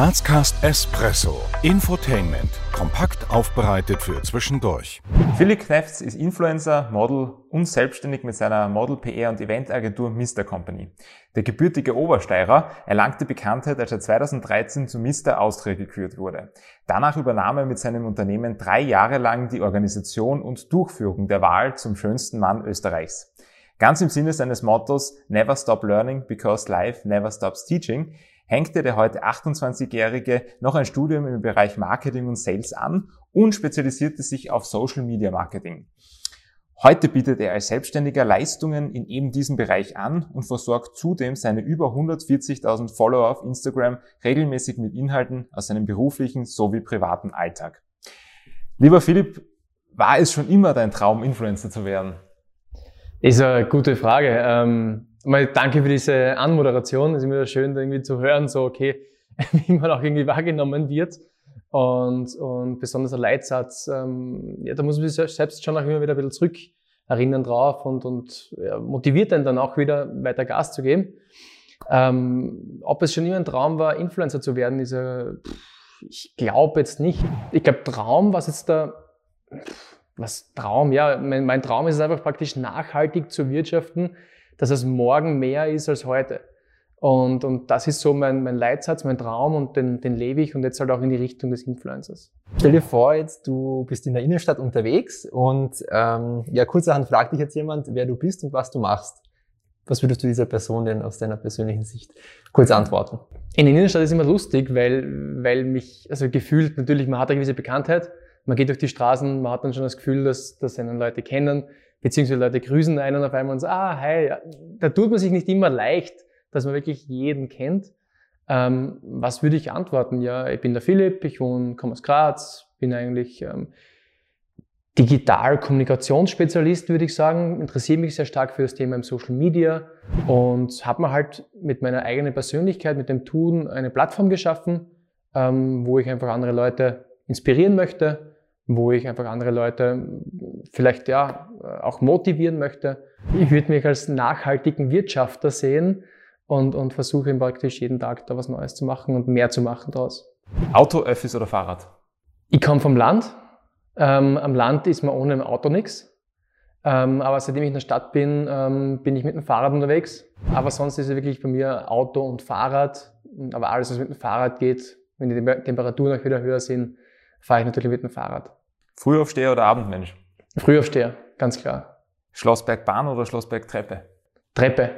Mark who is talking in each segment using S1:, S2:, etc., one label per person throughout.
S1: Grazcast Espresso. Infotainment. Kompakt aufbereitet für zwischendurch.
S2: Philipp Knefts ist Influencer, Model und selbstständig mit seiner Model PR und Eventagentur Mr. Company. Der gebürtige Obersteirer erlangte Bekanntheit, als er 2013 zu Mr. Austria gekürt wurde. Danach übernahm er mit seinem Unternehmen drei Jahre lang die Organisation und Durchführung der Wahl zum schönsten Mann Österreichs. Ganz im Sinne seines Mottos Never Stop Learning because Life Never Stops Teaching hängte der heute 28-Jährige noch ein Studium im Bereich Marketing und Sales an und spezialisierte sich auf Social Media Marketing. Heute bietet er als Selbstständiger Leistungen in eben diesem Bereich an und versorgt zudem seine über 140.000 Follower auf Instagram regelmäßig mit Inhalten aus seinem beruflichen sowie privaten Alltag. Lieber Philipp, war es schon immer dein Traum, Influencer zu werden?
S3: Ist eine gute Frage. Ähm, mal danke für diese Anmoderation. Es ist immer schön, irgendwie zu hören, so, okay, wie man auch irgendwie wahrgenommen wird. Und, und besonders ein Leitsatz, ähm, ja, da muss man sich selbst schon auch immer wieder ein bisschen zurück erinnern drauf und, und ja, motiviert einen dann auch wieder weiter Gas zu geben. Ähm, ob es schon immer ein Traum war, Influencer zu werden, ist ja, ich glaube jetzt nicht. Ich glaube, Traum, was jetzt da, was Traum, ja, mein, mein Traum ist es einfach praktisch nachhaltig zu wirtschaften, dass es morgen mehr ist als heute. Und, und das ist so mein, mein Leitsatz, mein Traum und den, den lebe ich und jetzt halt auch in die Richtung des Influencers.
S4: Stell dir vor, jetzt du bist in der Innenstadt unterwegs und ähm, ja, kurzerhand fragt dich jetzt jemand, wer du bist und was du machst. Was würdest du dieser Person denn aus deiner persönlichen Sicht kurz antworten?
S3: In der Innenstadt ist immer lustig, weil, weil mich, also gefühlt natürlich, man hat eine gewisse Bekanntheit, man geht durch die Straßen, man hat dann schon das Gefühl, dass, dass einen Leute kennen, beziehungsweise Leute grüßen einen auf einmal und sagen, ah, hi, da tut man sich nicht immer leicht, dass man wirklich jeden kennt. Ähm, was würde ich antworten? Ja, ich bin der Philipp, ich wohne, komme aus Graz, bin eigentlich ähm, Digital-Kommunikationsspezialist, würde ich sagen, interessiere mich sehr stark für das Thema im Social Media und habe mir halt mit meiner eigenen Persönlichkeit, mit dem Tun eine Plattform geschaffen, ähm, wo ich einfach andere Leute inspirieren möchte, wo ich einfach andere Leute vielleicht ja auch motivieren möchte. Ich würde mich als nachhaltigen Wirtschafter sehen und, und versuche praktisch jeden Tag da was Neues zu machen und mehr zu machen daraus.
S2: Auto, Öffis oder Fahrrad?
S3: Ich komme vom Land. Ähm, am Land ist man ohne ein Auto nichts. Ähm, aber seitdem ich in der Stadt bin, ähm, bin ich mit dem Fahrrad unterwegs. Aber sonst ist es wirklich bei mir Auto und Fahrrad. Aber alles, was mit dem Fahrrad geht, wenn die Temperaturen auch wieder höher sind, fahre ich natürlich mit dem Fahrrad.
S2: Frühaufsteher oder Abendmensch?
S3: Frühaufsteher, ganz klar.
S2: Schlossbergbahn oder Schlossbergtreppe?
S3: Treppe.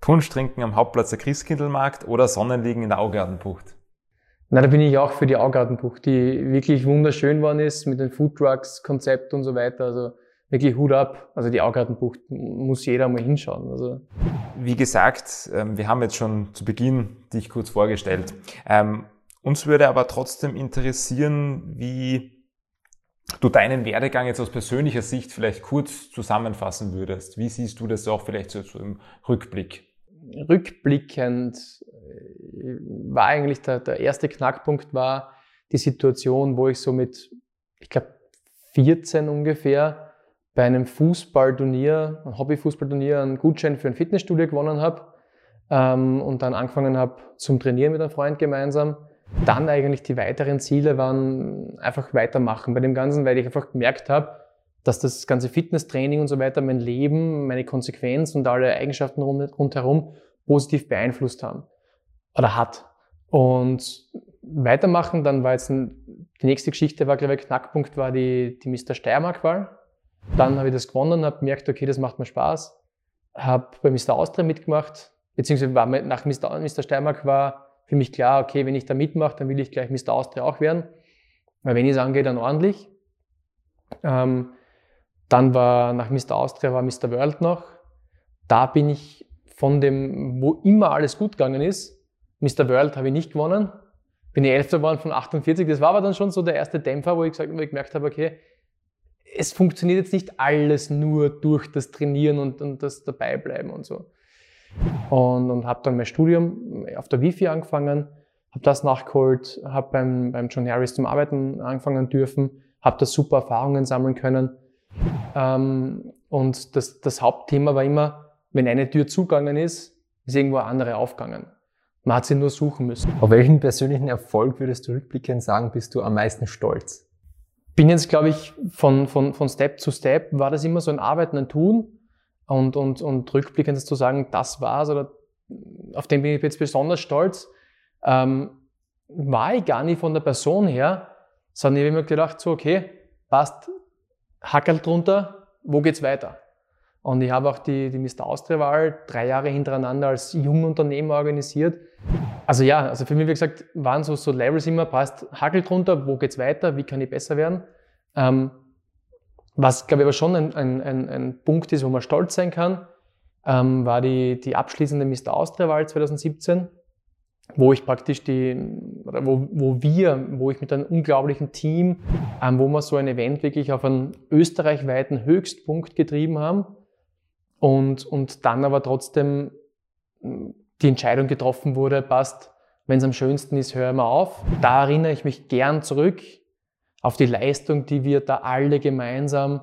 S2: Punsch trinken am Hauptplatz der Christkindlmarkt oder Sonnenliegen in der Augartenbucht?
S3: Na, da bin ich auch für die Augartenbucht, die wirklich wunderschön worden ist mit den Foodtrucks, Konzept und so weiter. Also wirklich Hut ab. Also die Augartenbucht muss jeder mal hinschauen. Also.
S2: Wie gesagt, ähm, wir haben jetzt schon zu Beginn dich kurz vorgestellt. Ähm, uns würde aber trotzdem interessieren, wie du deinen Werdegang jetzt aus persönlicher Sicht vielleicht kurz zusammenfassen würdest. Wie siehst du das auch vielleicht so, so im Rückblick?
S3: Rückblickend äh, war eigentlich der, der erste Knackpunkt war die Situation, wo ich so mit, ich glaube, 14 ungefähr bei einem Fußballturnier, ein Hobbyfußballturnier, einen Gutschein für ein Fitnessstudio gewonnen habe ähm, und dann angefangen habe zum Trainieren mit einem Freund gemeinsam dann eigentlich die weiteren Ziele waren einfach weitermachen bei dem Ganzen, weil ich einfach gemerkt habe, dass das ganze Fitnesstraining und so weiter mein Leben, meine Konsequenz und alle Eigenschaften rundherum positiv beeinflusst haben oder hat. Und weitermachen, dann war jetzt ein, die nächste Geschichte war, glaube ich, Knackpunkt war die, die Mr. Steiermark-Wahl. Dann habe ich das gewonnen, habe gemerkt, okay, das macht mir Spaß. Habe bei Mr. Austria mitgemacht, beziehungsweise war nach Mr. Mr. Steiermark war für mich klar, okay, wenn ich da mitmache, dann will ich gleich Mr. Austria auch werden. Weil wenn ich es angehe, dann ordentlich. Ähm, dann war nach Mr. Austria war Mr. World noch. Da bin ich von dem, wo immer alles gut gegangen ist, Mr. World habe ich nicht gewonnen. Bin ich Elfter geworden von 48. Das war aber dann schon so der erste Dämpfer, wo ich, gesagt, wo ich gemerkt habe, okay, es funktioniert jetzt nicht alles nur durch das Trainieren und, und das Dabeibleiben und so und, und habe dann mein Studium auf der Wifi angefangen, habe das nachgeholt, habe beim, beim John Harris zum Arbeiten angefangen dürfen, habe da super Erfahrungen sammeln können. Ähm, und das, das Hauptthema war immer, wenn eine Tür zugegangen ist, ist irgendwo eine andere aufgegangen. Man hat sie nur suchen müssen.
S4: Auf welchen persönlichen Erfolg würdest du rückblickend sagen, bist du am meisten stolz?
S3: Bin jetzt, glaube ich, von, von, von Step zu Step war das immer so ein Arbeiten, ein Tun. Und, und, und rückblickend zu sagen, das war's oder auf den bin ich jetzt besonders stolz, ähm, war ich gar nicht von der Person her, sondern ich habe mir gedacht, so, okay, passt, Hackerl drunter, wo geht's weiter? Und ich habe auch die, die Mr. Austria-Wahl drei Jahre hintereinander als Jungunternehmer organisiert. Also ja, also für mich, wie gesagt, waren so, so Levels immer, passt, Hackel drunter, wo geht's weiter, wie kann ich besser werden? Ähm, was, glaube ich, aber schon ein, ein, ein, ein Punkt ist, wo man stolz sein kann, ähm, war die, die abschließende Mr. Austria-Wahl 2017, wo ich praktisch die, wo, wo wir, wo ich mit einem unglaublichen Team, ähm, wo wir so ein Event wirklich auf einen österreichweiten Höchstpunkt getrieben haben und, und dann aber trotzdem die Entscheidung getroffen wurde, passt, wenn es am schönsten ist, hören wir auf. Da erinnere ich mich gern zurück auf die Leistung, die wir da alle gemeinsam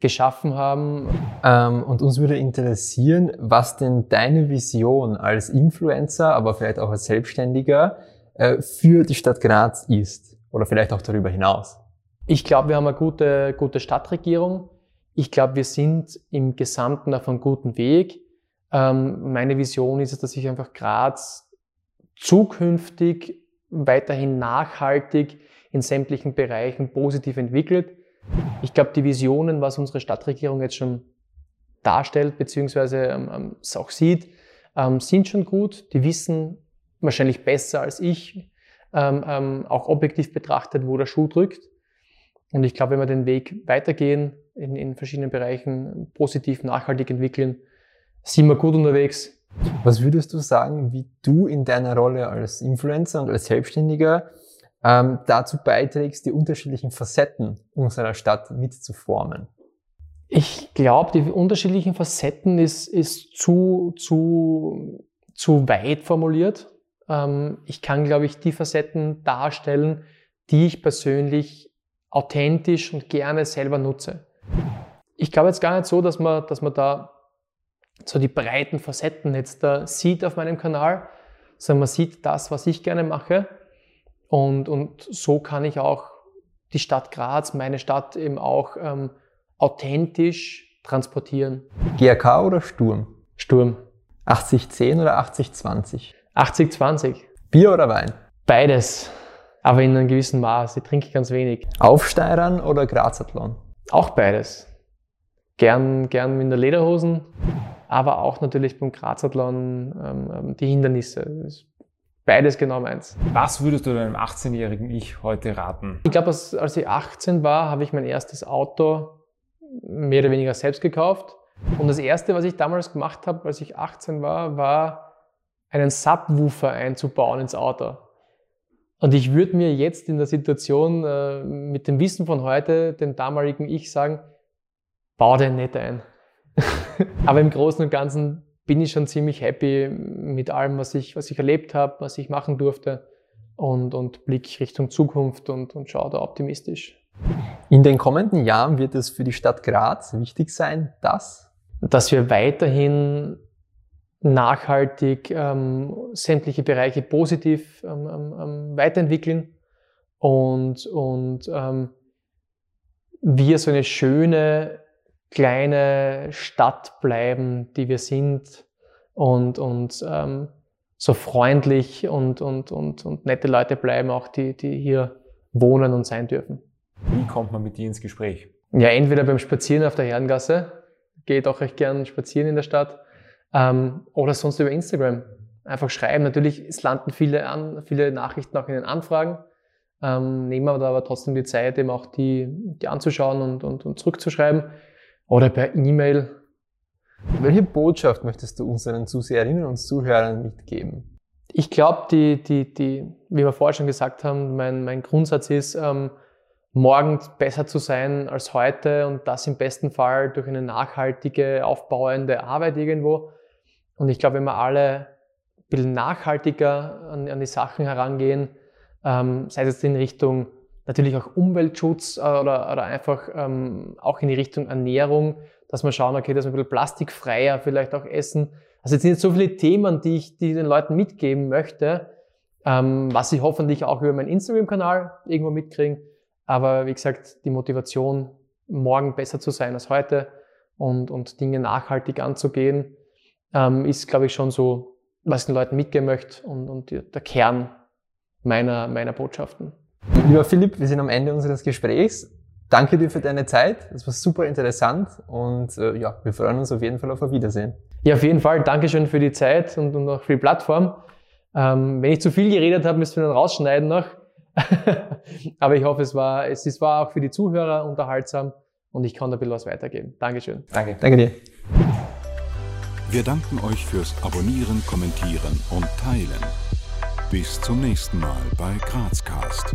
S3: geschaffen haben.
S4: Ähm, und uns würde interessieren, was denn deine Vision als Influencer, aber vielleicht auch als Selbstständiger äh, für die Stadt Graz ist oder vielleicht auch darüber hinaus.
S3: Ich glaube, wir haben eine gute, gute Stadtregierung. Ich glaube, wir sind im Gesamten auf einem guten Weg. Ähm, meine Vision ist es, dass sich einfach Graz zukünftig weiterhin nachhaltig in sämtlichen Bereichen positiv entwickelt. Ich glaube, die Visionen, was unsere Stadtregierung jetzt schon darstellt, beziehungsweise ähm, ähm, es auch sieht, ähm, sind schon gut. Die wissen wahrscheinlich besser als ich, ähm, ähm, auch objektiv betrachtet, wo der Schuh drückt. Und ich glaube, wenn wir den Weg weitergehen, in, in verschiedenen Bereichen positiv, nachhaltig entwickeln, sind wir gut unterwegs.
S4: Was würdest du sagen, wie du in deiner Rolle als Influencer und als Selbstständiger ähm, dazu beiträgst, die unterschiedlichen Facetten unserer Stadt mitzuformen?
S3: Ich glaube, die unterschiedlichen Facetten ist, ist zu, zu, zu weit formuliert. Ähm, ich kann, glaube ich, die Facetten darstellen, die ich persönlich authentisch und gerne selber nutze. Ich glaube jetzt gar nicht so, dass man, dass man da so die breiten Facetten jetzt da sieht auf meinem Kanal, sondern man sieht das, was ich gerne mache und, und so kann ich auch die Stadt Graz, meine Stadt eben auch ähm, authentisch transportieren.
S4: GRK oder Sturm?
S3: Sturm.
S4: 80-10 oder 80-20?
S3: 80-20.
S4: Bier oder Wein?
S3: Beides, aber in einem gewissen Maß. Ich trinke ganz wenig.
S4: Aufsteirern oder Grazathlon?
S3: Auch beides. Gern, gern in der Lederhosen, aber auch natürlich beim Grazathlon ähm, ähm die Hindernisse. Beides genau meins.
S2: Was würdest du deinem 18-jährigen Ich heute raten?
S3: Ich glaube, als, als ich 18 war, habe ich mein erstes Auto mehr oder weniger selbst gekauft. Und das erste, was ich damals gemacht habe, als ich 18 war, war einen Subwoofer einzubauen ins Auto. Und ich würde mir jetzt in der Situation äh, mit dem Wissen von heute, dem damaligen Ich sagen, bau den nicht ein. Aber im Großen und Ganzen bin ich schon ziemlich happy mit allem, was ich, was ich erlebt habe, was ich machen durfte und, und blick Richtung Zukunft und, und schaue da optimistisch.
S4: In den kommenden Jahren wird es für die Stadt Graz wichtig sein, dass?
S3: Dass wir weiterhin nachhaltig ähm, sämtliche Bereiche positiv ähm, ähm, ähm weiterentwickeln und, und ähm, wir so eine schöne kleine Stadt bleiben, die wir sind und, und ähm, so freundlich und, und, und, und nette Leute bleiben, auch die, die hier wohnen und sein dürfen.
S2: Wie kommt man mit dir ins Gespräch?
S3: Ja, entweder beim Spazieren auf der Herrengasse, geht auch recht gern spazieren in der Stadt, ähm, oder sonst über Instagram. Einfach schreiben. Natürlich, es landen viele, an, viele Nachrichten auch in den Anfragen. Ähm, nehmen wir aber trotzdem die Zeit, eben auch die, die anzuschauen und, und, und zurückzuschreiben oder per E-Mail.
S4: Welche Botschaft möchtest du unseren Zuseherinnen und Zuhörern mitgeben?
S3: Ich glaube, die, die, die, wie wir vorher schon gesagt haben, mein, mein Grundsatz ist, ähm, morgen besser zu sein als heute und das im besten Fall durch eine nachhaltige, aufbauende Arbeit irgendwo. Und ich glaube, wenn wir alle ein bisschen nachhaltiger an, an die Sachen herangehen, ähm, sei es jetzt in Richtung natürlich auch Umweltschutz äh, oder, oder einfach ähm, auch in die Richtung Ernährung, dass wir schauen, okay, dass wir ein bisschen plastikfreier vielleicht auch essen, Also jetzt sind jetzt so viele Themen, die ich die den Leuten mitgeben möchte, ähm, was sie hoffentlich auch über meinen Instagram-Kanal irgendwo mitkriegen. Aber wie gesagt, die Motivation, morgen besser zu sein als heute und, und Dinge nachhaltig anzugehen, ähm, ist, glaube ich, schon so, was ich den Leuten mitgeben möchte und, und der Kern meiner, meiner Botschaften.
S4: Lieber Philipp, wir sind am Ende unseres Gesprächs. Danke dir für deine Zeit. Das war super interessant und äh, ja, wir freuen uns auf jeden Fall auf ein Wiedersehen.
S3: Ja, auf jeden Fall. Dankeschön für die Zeit und, und auch für die Plattform. Ähm, wenn ich zu viel geredet habe, müssen wir dann rausschneiden noch. Aber ich hoffe, es war, es, es war auch für die Zuhörer unterhaltsam und ich kann da ein bisschen was weitergeben. Dankeschön.
S4: Danke. Danke dir.
S1: Wir danken euch fürs Abonnieren, Kommentieren und Teilen. Bis zum nächsten Mal bei Grazcast.